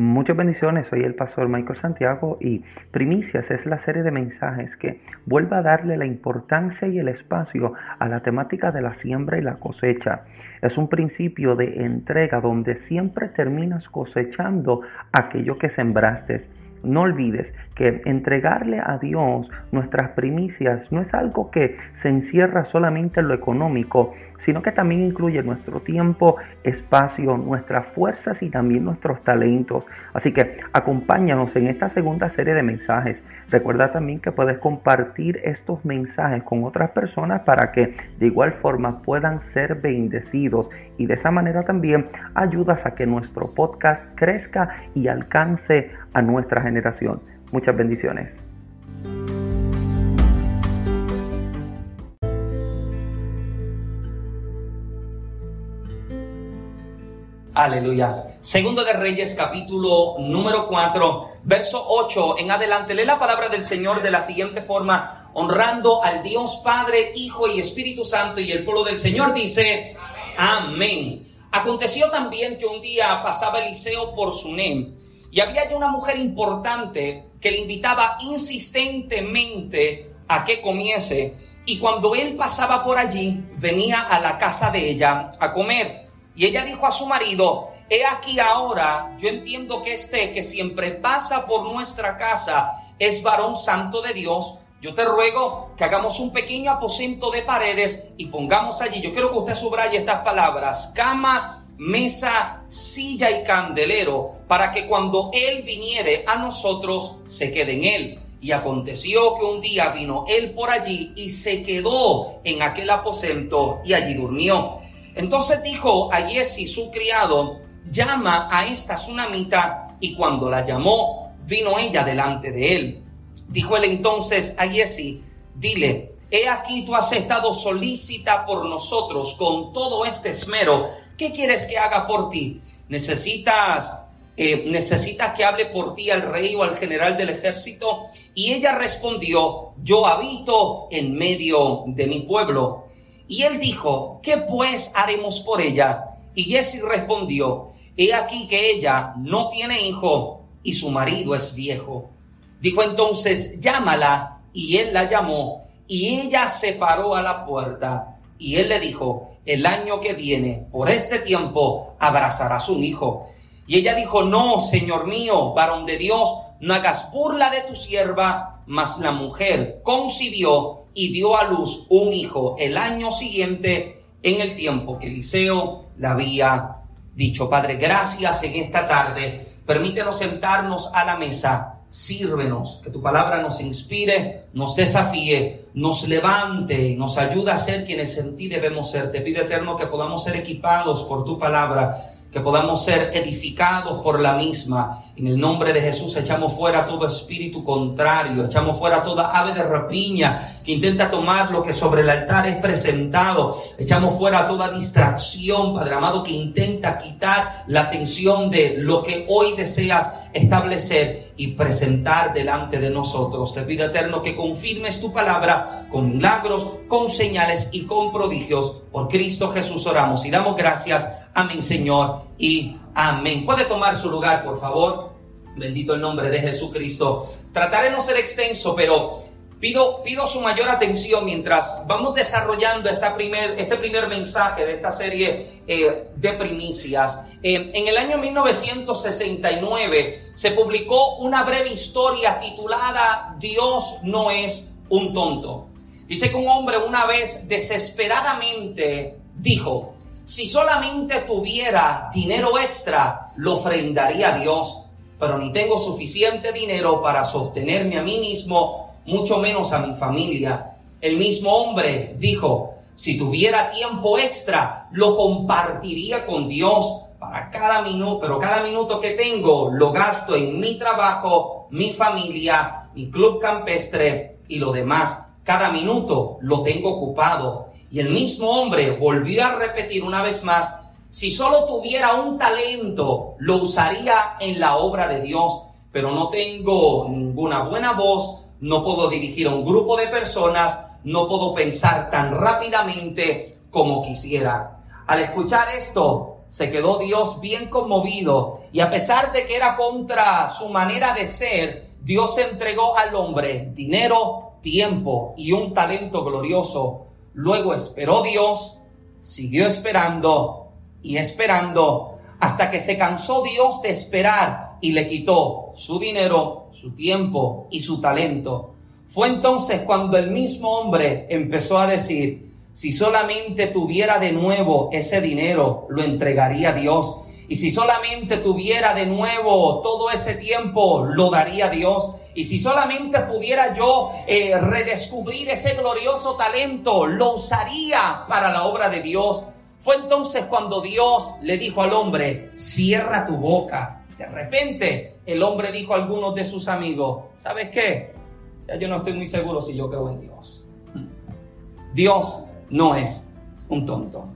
Muchas bendiciones, soy el pastor Michael Santiago y Primicias es la serie de mensajes que vuelve a darle la importancia y el espacio a la temática de la siembra y la cosecha. Es un principio de entrega donde siempre terminas cosechando aquello que sembraste. No olvides que entregarle a Dios nuestras primicias no es algo que se encierra solamente en lo económico, sino que también incluye nuestro tiempo, espacio, nuestras fuerzas y también nuestros talentos. Así que acompáñanos en esta segunda serie de mensajes. Recuerda también que puedes compartir estos mensajes con otras personas para que de igual forma puedan ser bendecidos y de esa manera también ayudas a que nuestro podcast crezca y alcance a nuestra generación. Muchas bendiciones. Aleluya. Segundo de Reyes, capítulo número 4, verso 8 en adelante. Lee la palabra del Señor de la siguiente forma, honrando al Dios Padre, Hijo y Espíritu Santo. Y el pueblo del Señor dice, amén. Aconteció también que un día pasaba Eliseo por Sunem y había ya una mujer importante que le invitaba insistentemente a que comiese. Y cuando él pasaba por allí, venía a la casa de ella a comer. Y ella dijo a su marido, he aquí ahora, yo entiendo que este que siempre pasa por nuestra casa es varón santo de Dios. Yo te ruego que hagamos un pequeño aposento de paredes y pongamos allí, yo quiero que usted subraye estas palabras, cama, mesa, silla y candelero, para que cuando Él viniere a nosotros se quede en Él. Y aconteció que un día vino Él por allí y se quedó en aquel aposento y allí durmió. Entonces dijo a Jesse, su criado, llama a esta tsunamita, y cuando la llamó, vino ella delante de él. Dijo él entonces a Jesse, dile, he aquí tú has estado solícita por nosotros con todo este esmero, ¿qué quieres que haga por ti? ¿Necesitas, eh, necesitas que hable por ti al rey o al general del ejército? Y ella respondió, yo habito en medio de mi pueblo y él dijo, ¿qué pues haremos por ella? Y Jesse respondió, he aquí que ella no tiene hijo y su marido es viejo. Dijo entonces, llámala. Y él la llamó y ella se paró a la puerta. Y él le dijo, el año que viene, por este tiempo, abrazarás un hijo. Y ella dijo, no, Señor mío, varón de Dios, no hagas burla de tu sierva, mas la mujer concibió y dio a luz un hijo el año siguiente en el tiempo que Eliseo le había dicho. Padre, gracias en esta tarde. Permítenos sentarnos a la mesa. Sírvenos, que tu palabra nos inspire, nos desafíe, nos levante y nos ayude a ser quienes en ti debemos ser. Te pido eterno que podamos ser equipados por tu palabra que podamos ser edificados por la misma. En el nombre de Jesús echamos fuera todo espíritu contrario, echamos fuera toda ave de rapiña que intenta tomar lo que sobre el altar es presentado, echamos fuera toda distracción, Padre amado, que intenta quitar la atención de lo que hoy deseas establecer y presentar delante de nosotros. Te pido eterno que confirmes tu palabra con milagros, con señales y con prodigios. Por Cristo Jesús oramos y damos gracias Amén, Señor, y amén. Puede tomar su lugar, por favor. Bendito el nombre de Jesucristo. Trataré no ser extenso, pero pido, pido su mayor atención mientras vamos desarrollando esta primer, este primer mensaje de esta serie eh, de primicias. Eh, en el año 1969 se publicó una breve historia titulada Dios no es un tonto. Dice que un hombre una vez desesperadamente dijo, si solamente tuviera dinero extra, lo ofrendaría a Dios, pero ni tengo suficiente dinero para sostenerme a mí mismo, mucho menos a mi familia. El mismo hombre dijo, si tuviera tiempo extra, lo compartiría con Dios para cada minuto, pero cada minuto que tengo lo gasto en mi trabajo, mi familia, mi club campestre y lo demás. Cada minuto lo tengo ocupado y el mismo hombre volvió a repetir una vez más, si solo tuviera un talento, lo usaría en la obra de Dios, pero no tengo ninguna buena voz, no puedo dirigir a un grupo de personas, no puedo pensar tan rápidamente como quisiera. Al escuchar esto, se quedó Dios bien conmovido y a pesar de que era contra su manera de ser, Dios entregó al hombre dinero, tiempo y un talento glorioso. Luego esperó Dios, siguió esperando y esperando hasta que se cansó Dios de esperar y le quitó su dinero, su tiempo y su talento. Fue entonces cuando el mismo hombre empezó a decir, si solamente tuviera de nuevo ese dinero, lo entregaría a Dios. Y si solamente tuviera de nuevo todo ese tiempo, lo daría a Dios. Y si solamente pudiera yo eh, redescubrir ese glorioso talento, lo usaría para la obra de Dios. Fue entonces cuando Dios le dijo al hombre, cierra tu boca. De repente el hombre dijo a algunos de sus amigos, ¿sabes qué? Ya yo no estoy muy seguro si yo creo en Dios. Dios no es un tonto.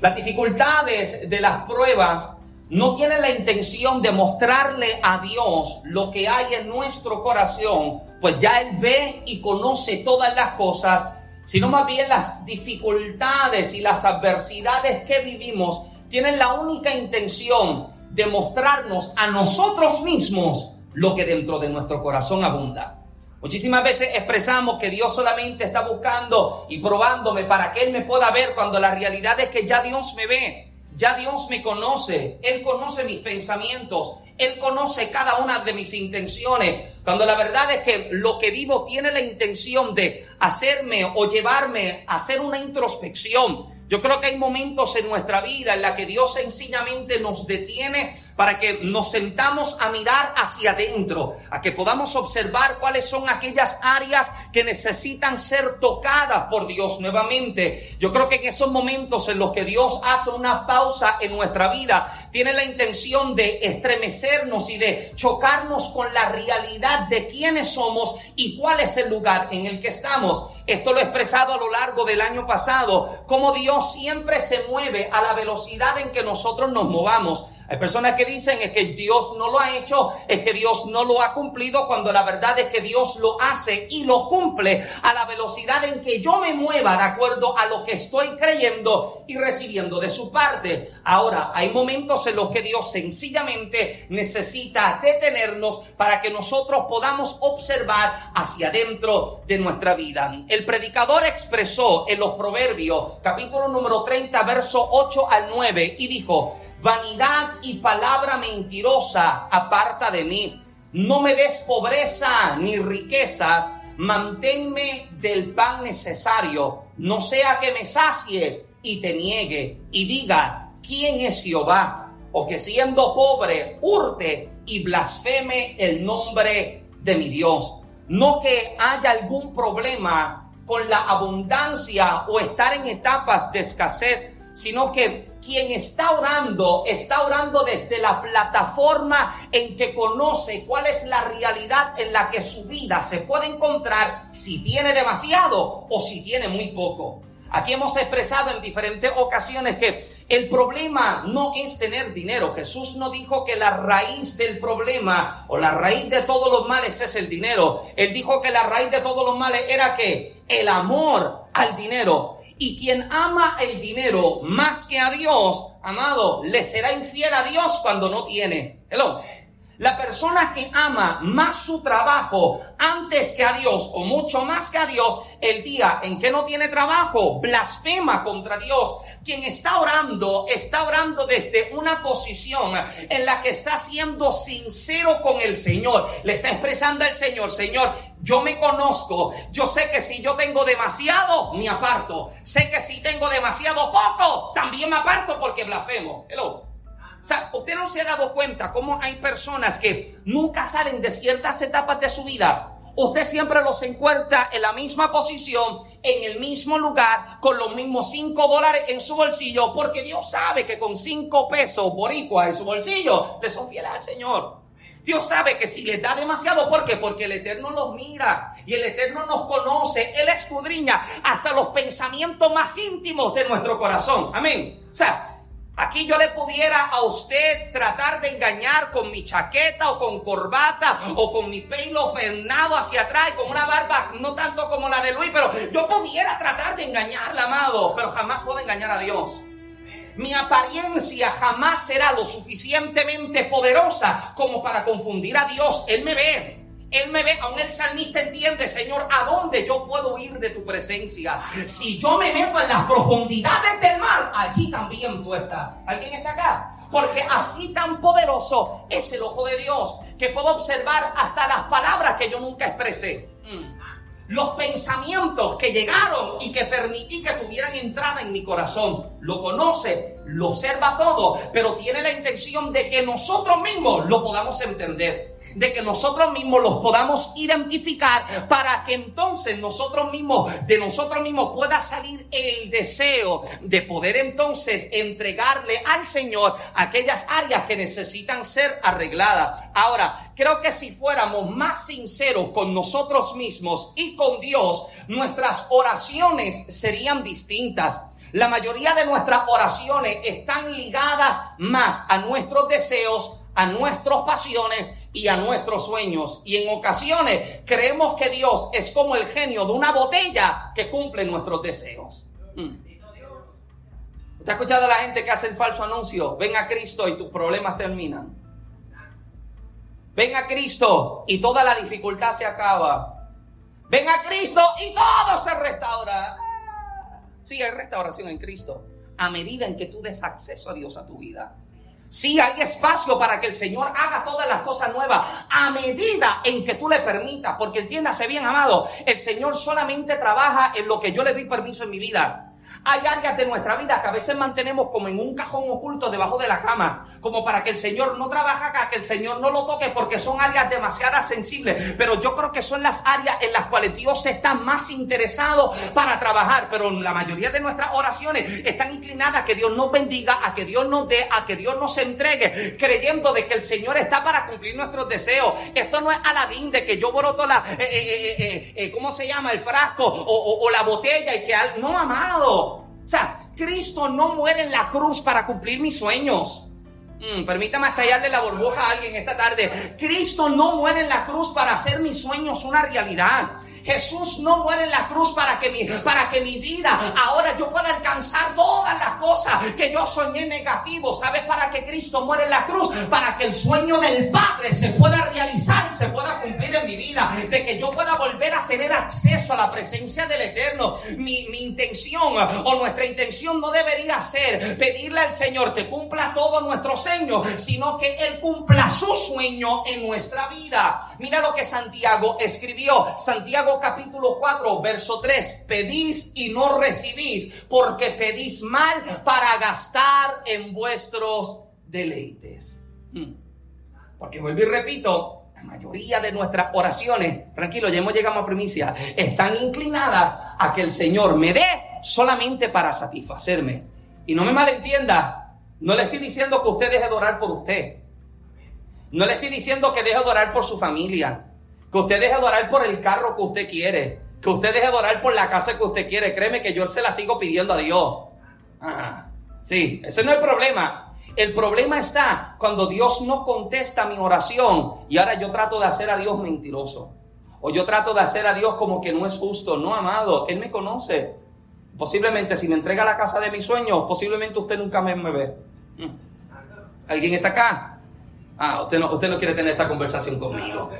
Las dificultades de las pruebas no tienen la intención de mostrarle a Dios lo que hay en nuestro corazón, pues ya Él ve y conoce todas las cosas, sino más bien las dificultades y las adversidades que vivimos tienen la única intención de mostrarnos a nosotros mismos lo que dentro de nuestro corazón abunda. Muchísimas veces expresamos que Dios solamente está buscando y probándome para que Él me pueda ver cuando la realidad es que ya Dios me ve, ya Dios me conoce, Él conoce mis pensamientos, Él conoce cada una de mis intenciones, cuando la verdad es que lo que vivo tiene la intención de hacerme o llevarme a hacer una introspección, yo creo que hay momentos en nuestra vida en la que Dios sencillamente nos detiene para que nos sentamos a mirar hacia adentro, a que podamos observar cuáles son aquellas áreas que necesitan ser tocadas por Dios nuevamente. Yo creo que en esos momentos en los que Dios hace una pausa en nuestra vida, tiene la intención de estremecernos y de chocarnos con la realidad de quiénes somos y cuál es el lugar en el que estamos. Esto lo he expresado a lo largo del año pasado, cómo Dios siempre se mueve a la velocidad en que nosotros nos movamos. Hay personas que dicen es que Dios no lo ha hecho, es que Dios no lo ha cumplido, cuando la verdad es que Dios lo hace y lo cumple a la velocidad en que yo me mueva de acuerdo a lo que estoy creyendo y recibiendo de su parte. Ahora, hay momentos en los que Dios sencillamente necesita detenernos para que nosotros podamos observar hacia adentro de nuestra vida. El predicador expresó en los Proverbios, capítulo número 30, verso 8 al 9, y dijo, vanidad y palabra mentirosa aparta de mí. No me des pobreza ni riquezas, manténme del pan necesario, no sea que me sacie y te niegue y diga, ¿quién es Jehová? O que siendo pobre hurte y blasfeme el nombre de mi Dios. No que haya algún problema con la abundancia o estar en etapas de escasez, sino que quien está orando está orando desde la plataforma en que conoce cuál es la realidad en la que su vida se puede encontrar si tiene demasiado o si tiene muy poco. Aquí hemos expresado en diferentes ocasiones que el problema no es tener dinero. Jesús no dijo que la raíz del problema o la raíz de todos los males es el dinero. Él dijo que la raíz de todos los males era que el amor al dinero. Y quien ama el dinero más que a Dios, amado, le será infiel a Dios cuando no tiene. Hello. La persona que ama más su trabajo antes que a Dios o mucho más que a Dios, el día en que no tiene trabajo, blasfema contra Dios. Quien está orando, está orando desde una posición en la que está siendo sincero con el Señor. Le está expresando al Señor, Señor, yo me conozco. Yo sé que si yo tengo demasiado, me aparto. Sé que si tengo demasiado poco, también me aparto porque blasfemo. Hello. O sea, usted no se ha dado cuenta cómo hay personas que nunca salen de ciertas etapas de su vida. Usted siempre los encuentra en la misma posición, en el mismo lugar, con los mismos cinco dólares en su bolsillo, porque Dios sabe que con cinco pesos boricua en su bolsillo le son fieles al Señor. Dios sabe que si les da demasiado, ¿por qué? Porque el Eterno los mira y el Eterno nos conoce. Él escudriña hasta los pensamientos más íntimos de nuestro corazón. Amén. O sea, Aquí yo le pudiera a usted tratar de engañar con mi chaqueta o con corbata o con mi pelo peinado hacia atrás con una barba no tanto como la de Luis, pero yo pudiera tratar de engañarle, amado, pero jamás puedo engañar a Dios. Mi apariencia jamás será lo suficientemente poderosa como para confundir a Dios. Él me ve. Él me ve, aún el salmista entiende, Señor, ¿a dónde yo puedo ir de tu presencia? Si yo me meto en las profundidades del mar, allí también tú estás. ¿Alguien está acá? Porque así tan poderoso es el ojo de Dios, que puedo observar hasta las palabras que yo nunca expresé. Mm. Los pensamientos que llegaron y que permití que tuvieran entrada en mi corazón. Lo conoce, lo observa todo, pero tiene la intención de que nosotros mismos lo podamos entender de que nosotros mismos los podamos identificar para que entonces nosotros mismos, de nosotros mismos pueda salir el deseo de poder entonces entregarle al Señor aquellas áreas que necesitan ser arregladas. Ahora, creo que si fuéramos más sinceros con nosotros mismos y con Dios, nuestras oraciones serían distintas. La mayoría de nuestras oraciones están ligadas más a nuestros deseos, a nuestras pasiones y a nuestros sueños. Y en ocasiones creemos que Dios es como el genio de una botella que cumple nuestros deseos. ¿Usted ha escuchado a la gente que hace el falso anuncio? Ven a Cristo y tus problemas terminan. Ven a Cristo y toda la dificultad se acaba. Ven a Cristo y todo se restaura. Sí, hay restauración en Cristo. A medida en que tú des acceso a Dios a tu vida. Sí, hay espacio para que el Señor haga todas las cosas nuevas a medida en que tú le permitas, porque entiéndase bien, amado, el Señor solamente trabaja en lo que yo le doy permiso en mi vida. Hay áreas de nuestra vida que a veces mantenemos como en un cajón oculto debajo de la cama, como para que el Señor no trabaje acá, que el Señor no lo toque, porque son áreas demasiado sensibles. Pero yo creo que son las áreas en las cuales Dios está más interesado para trabajar. Pero la mayoría de nuestras oraciones están inclinadas a que Dios nos bendiga, a que Dios nos dé, a que Dios nos entregue, creyendo de que el Señor está para cumplir nuestros deseos. Esto no es alabín de que yo broto la, eh, eh, eh, ¿cómo se llama? El frasco o, o la botella y que, no, amado. O sea, Cristo no muere en la cruz para cumplir mis sueños. Mm, permítame estallarle la burbuja a alguien esta tarde. Cristo no muere en la cruz para hacer mis sueños una realidad. Jesús no muere en la cruz para que mi, para que mi vida ahora yo pueda alcanzar todas las cosas que yo soñé negativo. ¿Sabes para qué Cristo muere en la cruz? Para que el sueño del Padre se pueda realizar y se pueda cumplir en mi vida. De que yo pueda volver a tener acceso a la presencia del Eterno. Mi, mi intención o nuestra intención no debería ser pedirle al Señor que cumpla todo nuestro sueño, sino que Él cumpla su sueño en nuestra vida. Mira lo que Santiago escribió. Santiago capítulo 4, verso 3, pedís y no recibís, porque pedís mal para gastar en vuestros deleites. Hmm. Porque vuelvo y repito, la mayoría de nuestras oraciones, tranquilo, ya hemos llegado a primicia, están inclinadas a que el Señor me dé solamente para satisfacerme. Y no me malentienda, no le estoy diciendo que usted deje de orar por usted. No le estoy diciendo que deje de orar por su familia. Que usted deje de orar por el carro que usted quiere. Que usted deje de por la casa que usted quiere. Créeme que yo se la sigo pidiendo a Dios. Sí, ese no es el problema. El problema está cuando Dios no contesta mi oración y ahora yo trato de hacer a Dios mentiroso. O yo trato de hacer a Dios como que no es justo. No, amado, Él me conoce. Posiblemente si me entrega la casa de mis sueños, posiblemente usted nunca me, me ve. Mm. ¿Alguien está acá? Ah, usted no, usted no quiere tener esta conversación conmigo.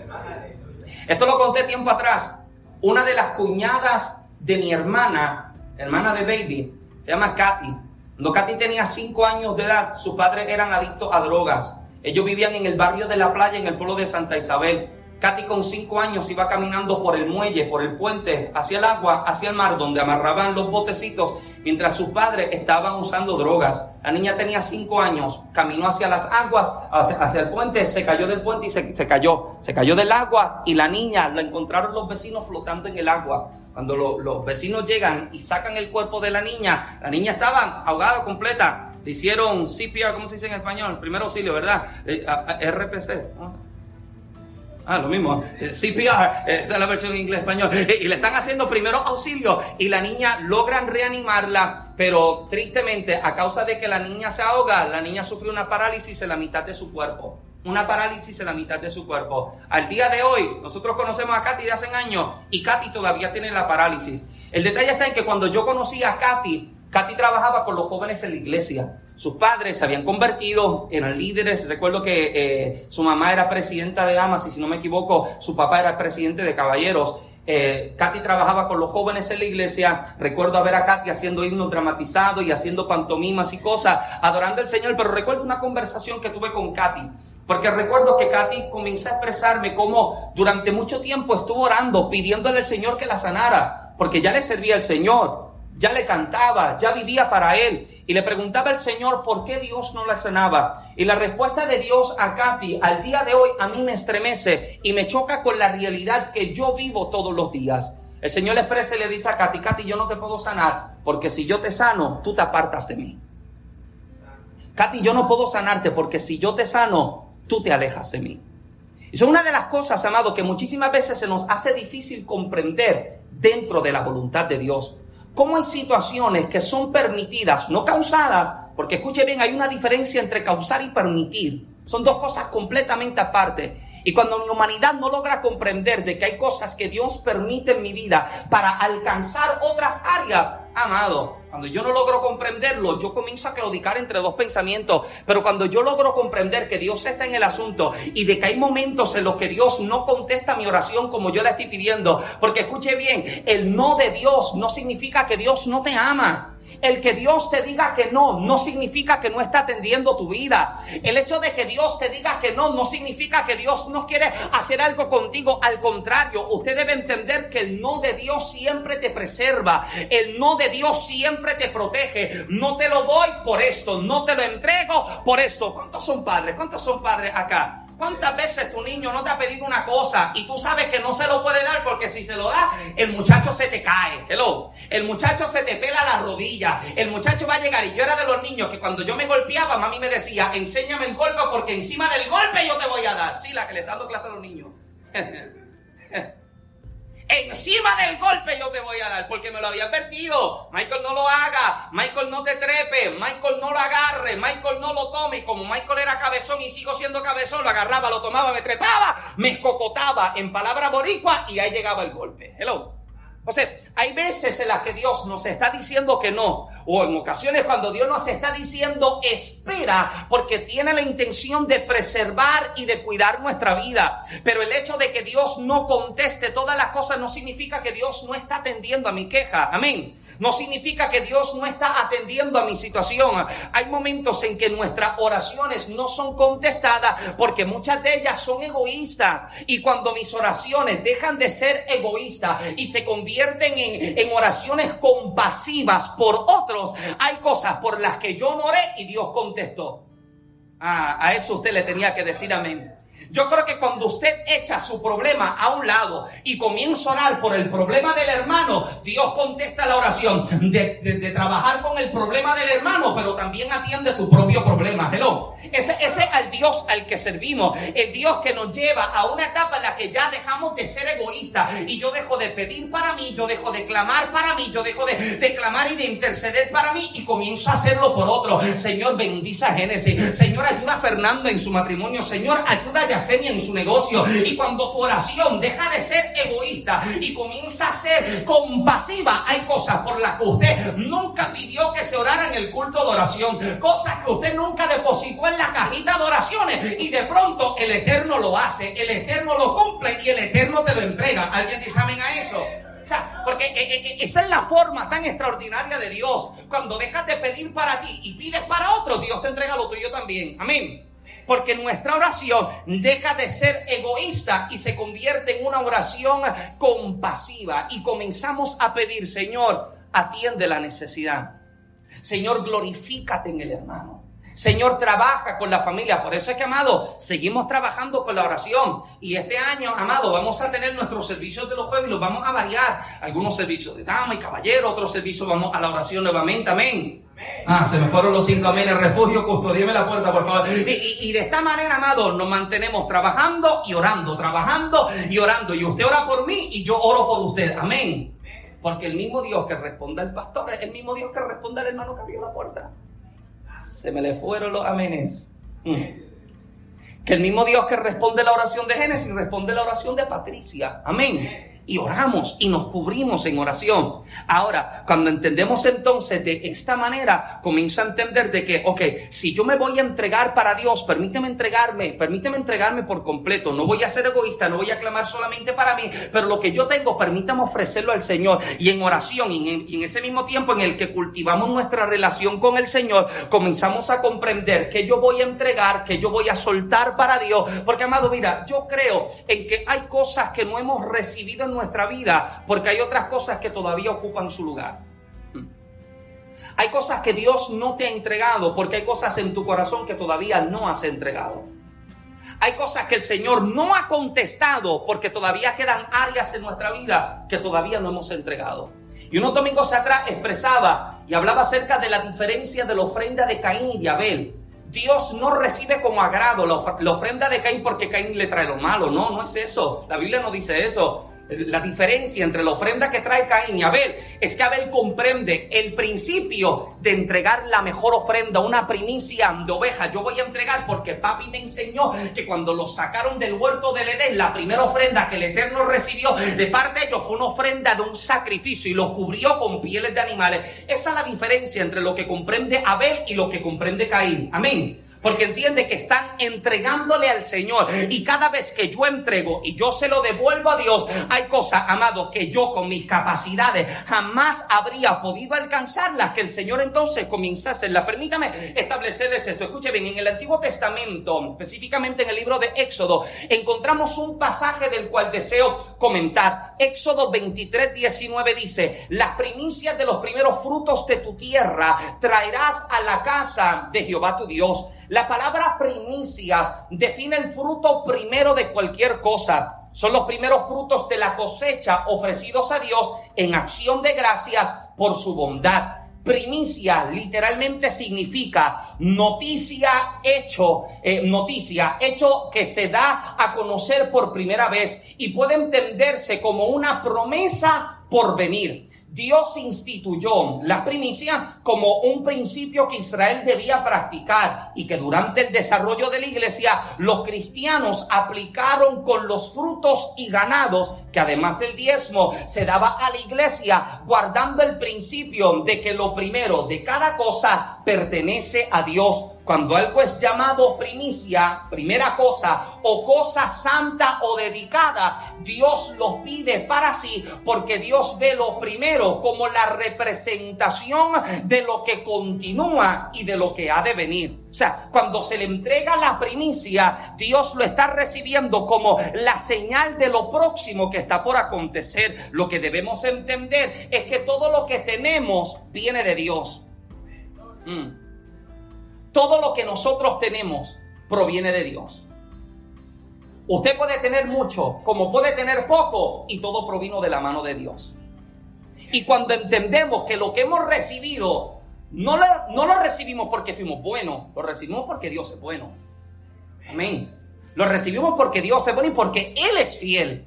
Esto lo conté tiempo atrás. Una de las cuñadas de mi hermana, hermana de Baby, se llama Katy. Cuando Katy tenía 5 años de edad, sus padres eran adictos a drogas. Ellos vivían en el barrio de la playa, en el pueblo de Santa Isabel. Katy con 5 años iba caminando por el muelle, por el puente, hacia el agua, hacia el mar, donde amarraban los botecitos, mientras sus padres estaban usando drogas. La niña tenía 5 años, caminó hacia las aguas, hacia, el puente, se cayó del puente y se, cayó. Se cayó del agua y la niña la encontraron los vecinos flotando en el agua. Cuando los vecinos llegan y sacan el cuerpo de la niña, la niña estaba ahogada completa. Le hicieron CPR, ¿cómo se dice en español? Primer auxilio, ¿verdad? Eh, RPC. Ah, lo mismo. Eh, CPR, esa es la versión inglés-español. Eh, y le están haciendo primero auxilio y la niña logran reanimarla, pero tristemente, a causa de que la niña se ahoga, la niña sufre una parálisis en la mitad de su cuerpo. Una parálisis en la mitad de su cuerpo. Al día de hoy, nosotros conocemos a Katy de hace años y Katy todavía tiene la parálisis. El detalle está en que cuando yo conocí a Katy, Katy trabajaba con los jóvenes en la iglesia. Sus padres se habían convertido, eran líderes. Recuerdo que eh, su mamá era presidenta de damas y si no me equivoco, su papá era presidente de caballeros. Eh, Katy trabajaba con los jóvenes en la iglesia. Recuerdo a ver a Katy haciendo himnos dramatizados y haciendo pantomimas y cosas, adorando al Señor. Pero recuerdo una conversación que tuve con Katy. Porque recuerdo que Katy comenzó a expresarme cómo durante mucho tiempo estuvo orando, pidiéndole al Señor que la sanara, porque ya le servía al Señor, ya le cantaba, ya vivía para Él. Y le preguntaba al Señor por qué Dios no la sanaba. Y la respuesta de Dios a Katy al día de hoy a mí me estremece y me choca con la realidad que yo vivo todos los días. El Señor le expresa y le dice a Katy, Katy, yo no te puedo sanar, porque si yo te sano, tú te apartas de mí. Katy, yo no puedo sanarte porque si yo te sano, tú te alejas de mí. Y son una de las cosas, amado, que muchísimas veces se nos hace difícil comprender dentro de la voluntad de Dios. Cómo hay situaciones que son permitidas, no causadas, porque escuche bien, hay una diferencia entre causar y permitir. Son dos cosas completamente aparte. Y cuando mi humanidad no logra comprender de que hay cosas que Dios permite en mi vida para alcanzar otras áreas, amado, cuando yo no logro comprenderlo, yo comienzo a claudicar entre dos pensamientos. Pero cuando yo logro comprender que Dios está en el asunto y de que hay momentos en los que Dios no contesta mi oración como yo la estoy pidiendo, porque escuche bien, el no de Dios no significa que Dios no te ama. El que Dios te diga que no, no significa que no está atendiendo tu vida. El hecho de que Dios te diga que no, no significa que Dios no quiere hacer algo contigo. Al contrario, usted debe entender que el no de Dios siempre te preserva. El no de Dios siempre te protege. No te lo doy por esto, no te lo entrego por esto. ¿Cuántos son padres? ¿Cuántos son padres acá? ¿Cuántas veces tu niño no te ha pedido una cosa y tú sabes que no se lo puede dar porque si se lo da, el muchacho se te cae? Hello. El muchacho se te pela la rodilla. El muchacho va a llegar y yo era de los niños que cuando yo me golpeaba, mami me decía, enséñame el golpe porque encima del golpe yo te voy a dar. Sí, la que le está dando clase a los niños. Encima del golpe yo te voy a dar, porque me lo había advertido. Michael no lo haga, Michael no te trepe, Michael no lo agarre, Michael no lo tome. Y como Michael era cabezón y sigo siendo cabezón, lo agarraba, lo tomaba, me trepaba, me escocotaba en palabra boricua y ahí llegaba el golpe. Hello. O sea, hay veces en las que Dios nos está diciendo que no, o en ocasiones cuando Dios nos está diciendo espera, porque tiene la intención de preservar y de cuidar nuestra vida. Pero el hecho de que Dios no conteste todas las cosas no significa que Dios no está atendiendo a mi queja. Amén. No significa que Dios no está atendiendo a mi situación. Hay momentos en que nuestras oraciones no son contestadas porque muchas de ellas son egoístas. Y cuando mis oraciones dejan de ser egoístas y se convierten en, oraciones compasivas por otros, hay cosas por las que yo no oré y Dios contestó. Ah, a eso usted le tenía que decir amén. Yo creo que cuando usted echa su problema a un lado y comienza a orar por el problema del hermano, Dios contesta la oración de, trabajar con el problema del hermano, pero también atiende tu propio problema. Hello. Ese, es el Dios al que servimos, el Dios que nos lleva a una etapa en la que ya dejamos de ser egoístas y yo dejo de pedir para mí, yo dejo de clamar para mí, yo dejo de, de clamar y de interceder para mí y comienzo a hacerlo por otro. Señor, bendice a Génesis. Señor, ayuda a Fernando en su matrimonio. Señor, ayuda a Yasenia en su negocio. Y cuando tu oración deja de ser egoísta y comienza a ser compasiva, hay cosas por las que usted nunca pidió que se orara en el culto de oración. Cosas que usted nunca depositó en la cajita de oraciones y de pronto el Eterno lo hace, el Eterno lo cumple y el Eterno te lo entrega. ¿Alguien dice amén a eso? O sea, porque eh, eh, eh, esa es la forma tan extraordinaria de Dios. Cuando dejas de pedir para ti y pides para otro, Dios te entrega lo tuyo también. Amén. Porque nuestra oración deja de ser egoísta y se convierte en una oración compasiva. Y comenzamos a pedir, Señor, atiende la necesidad. Señor, glorifícate en el hermano. Señor, trabaja con la familia. Por eso es que, amado, seguimos trabajando con la oración. Y este año, amado, vamos a tener nuestros servicios de los jueves y los vamos a variar. Algunos servicios de dama y caballero, otros servicios vamos a la oración nuevamente. Amén. Ah, se me fueron los cinco amén. El refugio, custodieme la puerta, por favor. Y, y, de esta manera, amado, nos mantenemos trabajando y orando, trabajando y orando. Y usted ora por mí y yo oro por usted. Amén. Porque el mismo Dios que responda al pastor es el mismo Dios que responde al hermano que abrió la puerta se me le fueron los amenes. Mm. Que el mismo Dios que responde la oración de Génesis responde la oración de Patricia. Amén. Y oramos y nos cubrimos en oración. Ahora, cuando entendemos entonces de esta manera, comienzo a entender de que, ok, si yo me voy a entregar para Dios, permíteme entregarme, permíteme entregarme por completo. No voy a ser egoísta, no voy a clamar solamente para mí, pero lo que yo tengo, permítame ofrecerlo al Señor. Y en oración, y en, y en ese mismo tiempo en el que cultivamos nuestra relación con el Señor, comenzamos a comprender que yo voy a entregar, que yo voy a soltar para Dios. Porque, amado, mira, yo creo en que hay cosas que no hemos recibido en nuestra vida porque hay otras cosas que todavía ocupan su lugar. Hmm. Hay cosas que Dios no te ha entregado porque hay cosas en tu corazón que todavía no has entregado. Hay cosas que el Señor no ha contestado porque todavía quedan áreas en nuestra vida que todavía no hemos entregado. Y unos domingos atrás expresaba y hablaba acerca de la diferencia de la ofrenda de Caín y de Abel. Dios no recibe como agrado la, ofrenda de Caín porque Caín le trae lo malo. No, no es eso. La Biblia no dice eso. La diferencia entre la ofrenda que trae Caín y Abel es que Abel comprende el principio de entregar la mejor ofrenda, una primicia de oveja. Yo voy a entregar porque papi me enseñó que cuando lo sacaron del huerto del Edén, la primera ofrenda que el Eterno recibió de parte de ellos fue una ofrenda de un sacrificio y lo cubrió con pieles de animales. Esa es la diferencia entre lo que comprende Abel y lo que comprende Caín. Amén porque entiende que están entregándole al Señor. Y cada vez que yo entrego y yo se lo devuelvo a Dios, hay cosas, amado, que yo con mis capacidades jamás habría podido alcanzarlas, que el Señor entonces comienza a hacerlas. Permítame establecerles esto. Escuche bien, en el Antiguo Testamento, específicamente en el libro de Éxodo, encontramos un pasaje del cual deseo comentar. Éxodo 23, 19 dice, las primicias de los primeros frutos de tu tierra traerás a la casa de Jehová tu Dios la palabra primicias define el fruto primero de cualquier cosa. Son los primeros frutos de la cosecha ofrecidos a Dios en acción de gracias por su bondad. Primicia literalmente significa noticia hecho, eh, noticia hecho que se da a conocer por primera vez y puede entenderse como una promesa por venir. Dios instituyó la primicia como un principio que Israel debía practicar y que durante el desarrollo de la iglesia los cristianos aplicaron con los frutos y ganados que además el diezmo se daba a la iglesia guardando el principio de que lo primero de cada cosa pertenece a Dios cuando algo es llamado primicia, primera cosa, o cosa santa o dedicada, Dios lo pide para sí porque Dios ve lo primero como la representación de lo que continúa y de lo que ha de venir. O sea, cuando se le entrega la primicia, Dios lo está recibiendo como la señal de lo próximo que está por acontecer. Lo que debemos entender es que todo lo que tenemos viene de Dios. Mm. Todo lo que nosotros tenemos proviene de Dios. Usted puede tener mucho, como puede tener poco, y todo provino de la mano de Dios. Y cuando entendemos que lo que hemos recibido, no lo, recibimos porque fuimos buenos, lo recibimos porque Dios es bueno. Amén. Lo recibimos porque Dios es bueno y porque Él es fiel.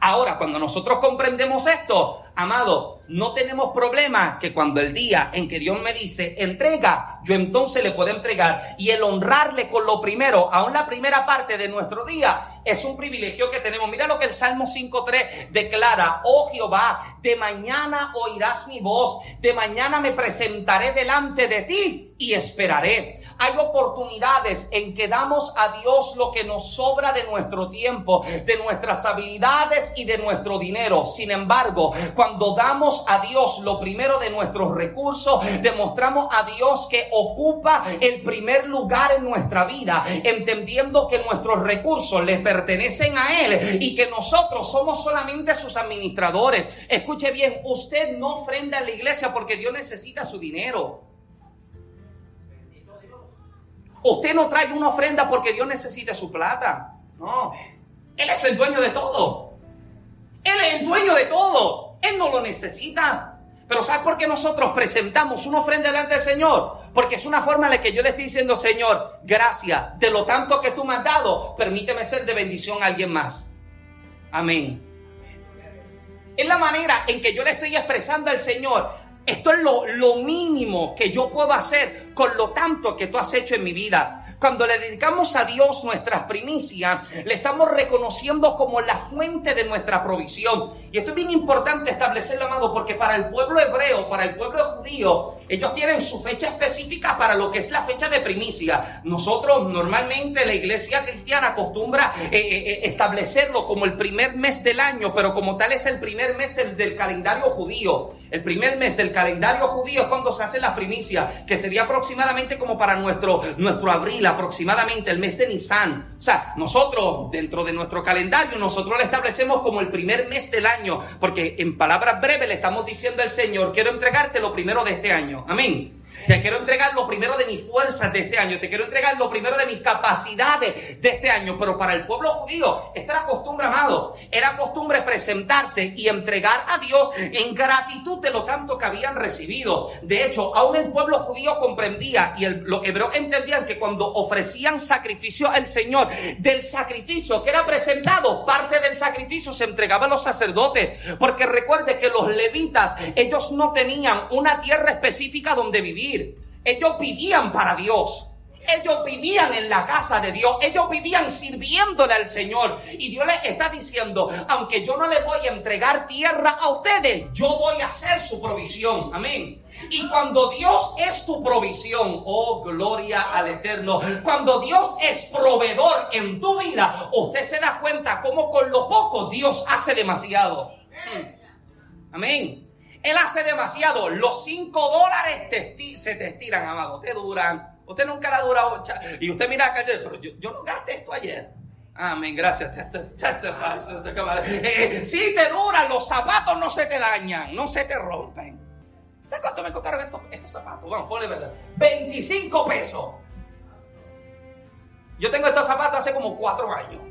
Ahora, cuando nosotros comprendemos esto, amado, no tenemos problema que cuando el día en que Dios me dice entrega, yo entonces le puedo entregar. Y el honrarle con lo primero, aún la primera parte de nuestro día, es un privilegio que tenemos. Mira lo que el Salmo 5.3 declara. Oh Jehová, de mañana oirás mi voz, de mañana me presentaré delante de ti y esperaré. Hay oportunidades en que damos a Dios lo que nos sobra de nuestro tiempo, de nuestras habilidades y de nuestro dinero. Sin embargo, cuando damos a Dios lo primero de nuestros recursos, demostramos a Dios que ocupa el primer lugar en nuestra vida, entendiendo que nuestros recursos le pertenecen a Él y que nosotros somos solamente sus administradores. Escuche bien, usted no ofrenda en la iglesia porque Dios necesita su dinero. Usted no trae una ofrenda porque Dios necesita su plata. No. Él es el dueño de todo. Él es el dueño de todo. Él no lo necesita. Pero ¿sabes por qué nosotros presentamos una ofrenda delante del Señor? Porque es una forma en la que yo le estoy diciendo, Señor, gracias de lo tanto que tú me has dado, permíteme ser de bendición a alguien más. Amén. Es la manera en que yo le estoy expresando al Señor, esto es lo, lo, mínimo que yo puedo hacer con lo tanto que tú has hecho en mi vida. Cuando le dedicamos a Dios nuestras primicias, le estamos reconociendo como la fuente de nuestra provisión. Y esto es bien importante establecerlo, amado, porque para el pueblo hebreo, para el pueblo judío, ellos tienen su fecha específica para lo que es la fecha de primicia. Nosotros normalmente la iglesia cristiana acostumbra eh, eh, eh, establecerlo como el primer mes del año, pero como tal es el primer mes del, del calendario judío. El primer mes del calendario judío es cuando se hace la primicia, que sería aproximadamente como para nuestro, nuestro abril, aproximadamente el mes de Nisan. O sea, nosotros, dentro de nuestro calendario, nosotros lo establecemos como el primer mes del año, porque en palabras breves le estamos diciendo al Señor, quiero entregarte lo primero de este año. Amén. Te quiero entregar lo primero de mis fuerzas de este año. Te quiero entregar lo primero de mis capacidades de este año. Pero para el pueblo judío, esta era costumbre, amado. Era costumbre presentarse y entregar a Dios en gratitud de lo tanto que habían recibido. De hecho, aún el pueblo judío comprendía y los hebreos entendían que cuando ofrecían sacrificio al Señor, del sacrificio que era presentado, parte del sacrificio se entregaba a los sacerdotes. Porque recuerde que los levitas, ellos no tenían una tierra específica donde vivir. Ellos vivían para Dios. Ellos vivían en la casa de Dios. Ellos vivían sirviéndole al Señor. Y Dios les está diciendo, aunque yo no le voy a entregar tierra a ustedes, yo voy a hacer su provisión. Amén. Y cuando Dios es tu provisión, oh gloria al eterno, cuando Dios es proveedor en tu vida, usted se da cuenta cómo con lo poco Dios hace demasiado. Amén. Él hace demasiado. Los 5 dólares se te estiran, amado. Te duran. Usted nunca la ha durado. Y usted mira acá, pero yo, no gasté esto ayer. Amén, gracias. Testify, eh, eh, sí, te duran, los zapatos no se te dañan, no se te rompen. ¿Sabes cuánto me costaron estos, estos zapatos? Vamos, ponle verdad. 25 pesos. Yo tengo estos zapatos hace como 4 años.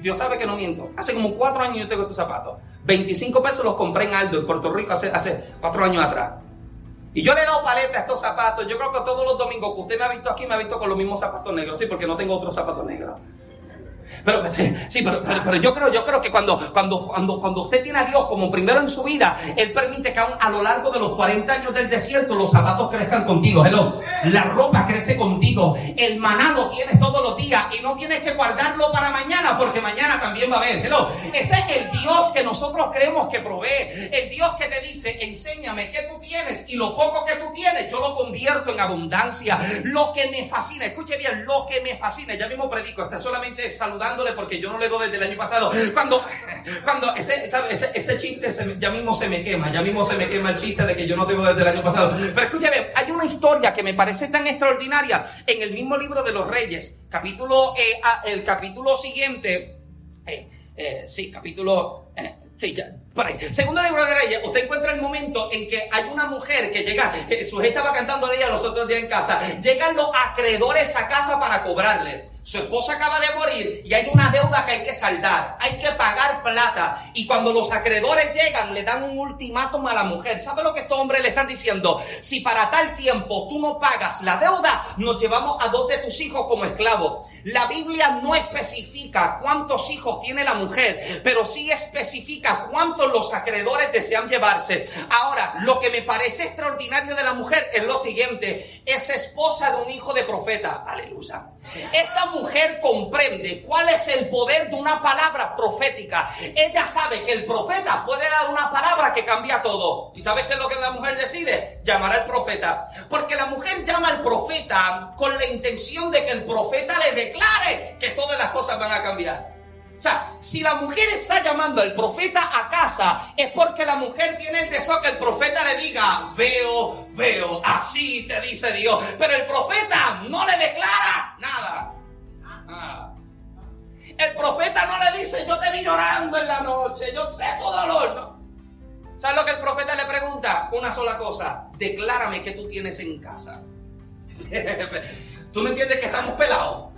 Dios sabe que no miento. Hace como 4 años yo tengo estos zapatos. 25 pesos los compré en Aldo, en Puerto Rico, hace, hace cuatro años atrás. Y yo le he dado paleta a estos zapatos. Yo creo que todos los domingos que usted me ha visto aquí, me ha visto con los mismos zapatos negros. Sí, porque no tengo otros zapatos negros. Pero sí, pero, yo creo, yo creo que cuando, cuando, cuando, cuando usted tiene a Dios como primero en su vida, Él permite que a lo largo de los 40 años del desierto los zapatos crezcan contigo. Hello. La ropa crece contigo. El maná lo tienes todos los días y no tienes que guardarlo para mañana porque mañana también va a haber. Hello. Ese es el Dios que nosotros creemos que provee. El Dios que te dice, enséñame qué tú tienes y lo poco que tú tienes, yo lo convierto en abundancia. Lo que me fascina, escuche bien, lo que me fascina, ya mismo predico, este solamente salud dándole porque yo no le doy desde el año pasado. Cuando, cuando ese, ese, chiste ya mismo se me quema, ya mismo se me quema el chiste de que yo no tengo desde el año pasado. Pero escúcheme, hay una historia que me parece tan extraordinaria en el mismo libro de los Reyes, capítulo, eh, el capítulo siguiente, eh, eh, sí, capítulo, sí, ya, por ahí. Segundo libro de Reyes, usted encuentra el momento en que hay una mujer que llega, hija estaba cantando de ella los otros días en casa, llegan los acreedores a casa para cobrarle. Su esposa acaba de morir y hay una deuda que hay que saldar. Hay que pagar plata. Y cuando los acreedores llegan, le dan un ultimátum a la mujer. ¿Sabe lo que estos hombres le están diciendo? Si para tal tiempo tú no pagas la deuda, nos llevamos a dos de tus hijos como esclavos. La Biblia no especifica cuántos hijos tiene la mujer, pero sí especifica cuántos los acreedores desean llevarse. Ahora, lo que me parece extraordinario de la mujer es lo siguiente. Es esposa de un hijo de profeta. Aleluya. Esta mujer comprende cuál es el poder de una palabra profética. Ella sabe que el profeta puede dar una palabra que cambia todo. ¿Y sabes qué es lo que la mujer decide? Llamar al profeta. Porque la mujer llama al profeta con la intención de que el profeta le declare que todas las cosas van a cambiar. Sea, si la mujer está llamando al profeta a casa, es porque la mujer tiene el deseo que el profeta le diga, veo, veo, así te dice Dios. Pero el profeta no le declara nada. El profeta no le dice, yo te vi llorando en la noche, yo sé tu dolor. ¿Sabes lo que el profeta le pregunta? Una sola cosa, declárame que tú tienes en casa. ¿Tú no entiendes que estamos pelados?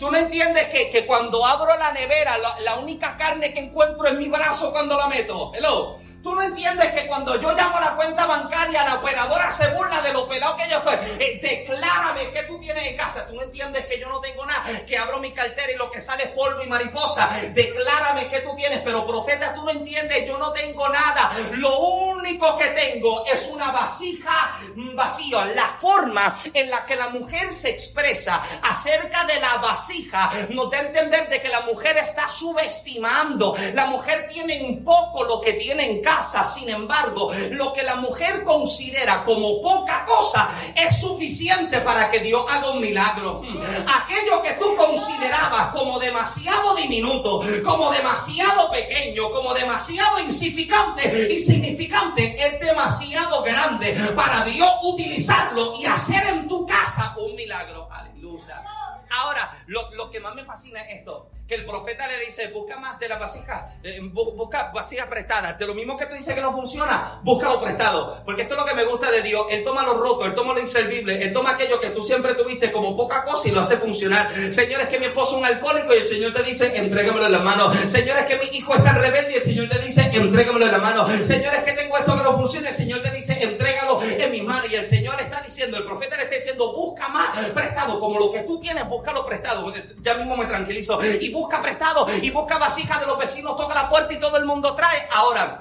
Tú no entiendes que, cuando abro la nevera, la, única carne que encuentro es mi brazo cuando la meto. Hello. Tú no entiendes que cuando yo llamo a la cuenta bancaria, la operadora se burla de lo pelado que yo estoy. Eh, declárame que tú tienes en casa. Tú no entiendes que yo no tengo nada. Que abro mi cartera y lo que sale es polvo y mariposa. Declárame que tú tienes, pero profeta, tú no entiendes, yo no tengo nada. Lo único que tengo es una vasija vacía. La forma en la que la mujer se expresa acerca de la vasija nos da a entender de que la mujer está subestimando. La mujer tiene un poco lo que tiene en casa, sin embargo, lo que la mujer considera como poca cosa es suficiente para que Dios haga un milagro. Aquello que tú considerabas como demasiado diminuto, como demasiado pequeño, como demasiado insignificante, insignificante, es demasiado grande para Dios utilizarlo y hacer en tu casa un milagro. Aleluya. Ahora, lo, lo que más me fascina es esto que el profeta le dice, busca más de la vasija, eh, busca vasijas prestadas. De lo mismo que tú dices que no funciona, búscalo prestado. Porque esto es lo que me gusta de Dios. Él toma lo roto, Él toma lo inservible, Él toma aquello que tú siempre tuviste como poca cosa y lo hace funcionar. Señores, que mi esposo es un alcohólico y el Señor te dice, entrégamelo en la mano. Señores, que mi hijo está rebelde y el Señor te dice, entrégamelo en la mano. Señores, que tengo esto que no funciona, el Señor te dice, entrégalo en mi mano. Y el Señor está diciendo, el profeta diciendo, busca más prestado. Como lo que tú tienes, búscalo prestado. Ya mismo me tranquilizo. Y busca prestado y busca vasijas de los vecinos, toca la puerta y todo el mundo trae. Ahora,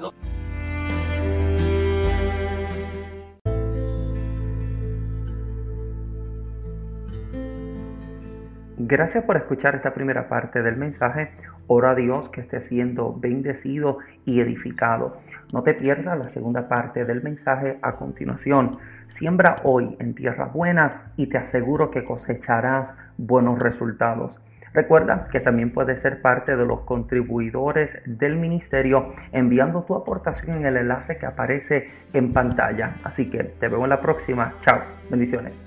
Gracias por escuchar esta primera parte del mensaje. Ora a Dios que esté siendo bendecido y edificado. No te pierdas la segunda parte del mensaje a continuación. Siembra hoy en tierra buena y te aseguro que cosecharás buenos resultados. Recuerda que también puedes ser parte de los contribuidores del ministerio enviando tu aportación en el enlace que aparece en pantalla. Así que te veo en la próxima. Chao. Bendiciones.